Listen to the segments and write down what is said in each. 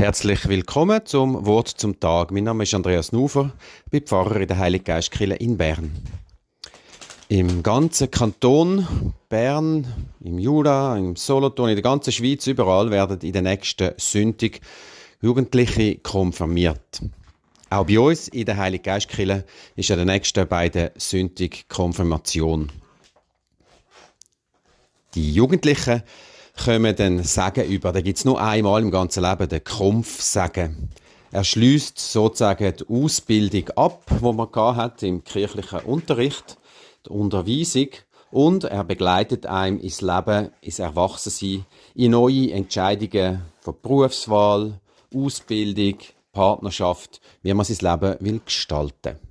Herzlich willkommen zum Wort zum Tag. Mein Name ist Andreas Nufer, bin Pfarrer in der Heiliggeistkirche in Bern. Im ganzen Kanton Bern, im Jura, im Solothurn, in der ganzen Schweiz, überall werden in der nächsten Sündig Jugendliche konfirmiert. Auch bei uns in der Heiliggeistkirche ist ja der nächste bei der Sündig Konfirmation. Die Jugendlichen kommen dann Sagen über. Da gibt es nur einmal im ganzen Leben den Krumpf-Sagen. Er schließt sozusagen die Ausbildung ab, wo man hat im kirchlichen Unterricht, die Unterweisung und er begleitet einem ins Leben, ins Erwachsensein, in neue Entscheidungen von Berufswahl, Ausbildung, Partnerschaft, wie man sein Leben will gestalten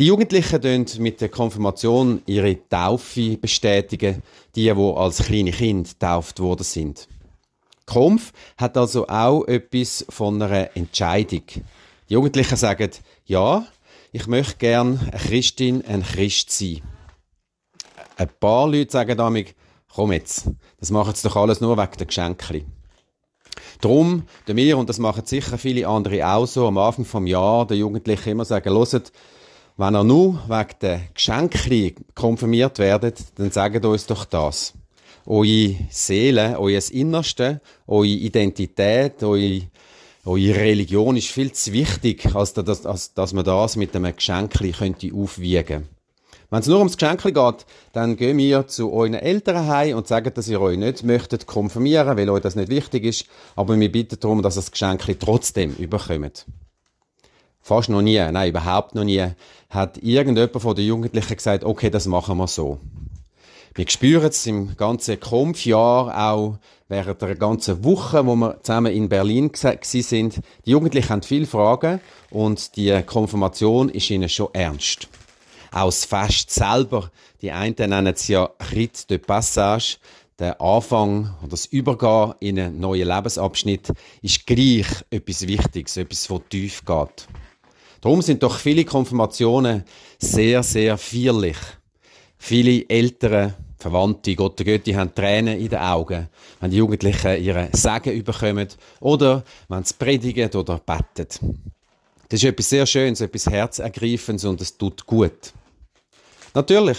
die Jugendlichen bestätigen mit der Konfirmation ihre Taufe bestätigen, die, die als kleine Kind getauft worden sind. Konf hat also auch etwas von einer Entscheidung. Die Jugendlichen sagen, ja, ich möchte gern eine Christin, ein Christ sein. Ein paar Leute sagen damit, komm jetzt, das machen sie doch alles nur wegen der Geschenke. Darum, wir, und das machen sicher viele andere auch so, am Anfang vom Jahr den Jugendlichen immer sagen, hört, wenn ihr nur wegen der Geschenke konfirmiert werdet, dann sagt uns doch das. Eure Seele, euer Innerste, eure Identität, eure, eure Religion ist viel zu wichtig, als dass, als, dass man das mit einem Geschenk könnte aufwiegen Wenn es nur ums Geschenk geht, dann gehen wir zu euren Eltern heim und sagen, dass ihr euch nicht möchtet konfirmieren, weil euch das nicht wichtig ist, aber wir bitten darum, dass ihr das Geschenk trotzdem überkommt. Fast noch nie, nein, überhaupt noch nie, hat irgendjemand von den Jugendlichen gesagt, okay, das machen wir so. Wir spüren es im ganzen Kampfjahr auch während der ganzen Woche, wo wir zusammen in Berlin sind. Die Jugendlichen haben viele Fragen und die Konfirmation ist ihnen schon ernst. Auch das Fest selber, die einen nennen es ja Rite de Passage, der Anfang oder das Übergehen in einen neuen Lebensabschnitt, ist gleich etwas Wichtiges, etwas, was tief geht. Darum sind doch viele Konfirmationen sehr, sehr feierlich. Viele Eltern, Verwandte, Gott und Götti haben Tränen in den Augen, wenn die Jugendlichen ihre Segen überkommen oder wenn sie predigen oder beten. Das ist etwas sehr Schönes, etwas Herzergreifendes und es tut gut. Natürlich,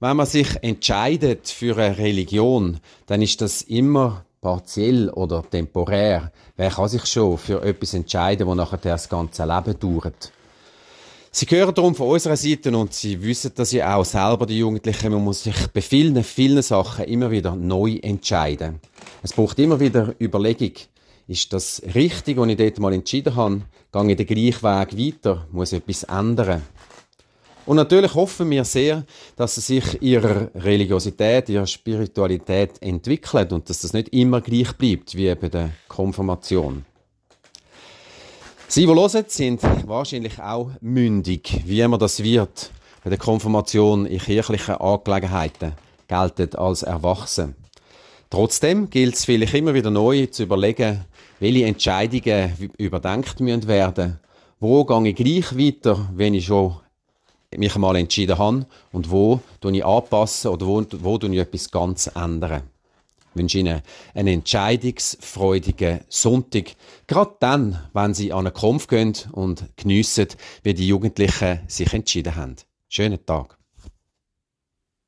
wenn man sich entscheidet für eine Religion, dann ist das immer partiell oder temporär. Wer kann sich schon für etwas entscheiden, wo nachher das ganze Leben dauert? Sie hören darum von unserer Seite und Sie wissen das ja auch selber, die Jugendlichen, man muss sich bei vielen, vielen Sachen immer wieder neu entscheiden. Es braucht immer wieder Überlegung. Ist das richtig, was ich dort mal entschieden habe? Gehe ich den gleichen Weg weiter? Muss ich etwas ändern? Und natürlich hoffen wir sehr, dass sie sich ihrer Religiosität, ihrer Spiritualität entwickelt und dass das nicht immer gleich bleibt wie bei der Konfirmation. Sie, die hören, sind wahrscheinlich auch mündig, wie immer das wird. Bei der Konfirmation in kirchlichen Angelegenheiten gelten als erwachsen. Trotzdem gilt es vielleicht immer wieder neu zu überlegen, welche Entscheidungen überdenkt werden Wo gehe ich gleich weiter, wenn ich schon mich einmal entschieden habe und wo ich anpassen oder wo, wo ich etwas ganz ändern. Ich wünsche Ihnen einen entscheidungsfreudigen Sonntag. Gerade dann, wenn Sie an einen Kampf gehen und geniessen, wie die Jugendlichen sich entschieden haben. Schönen Tag.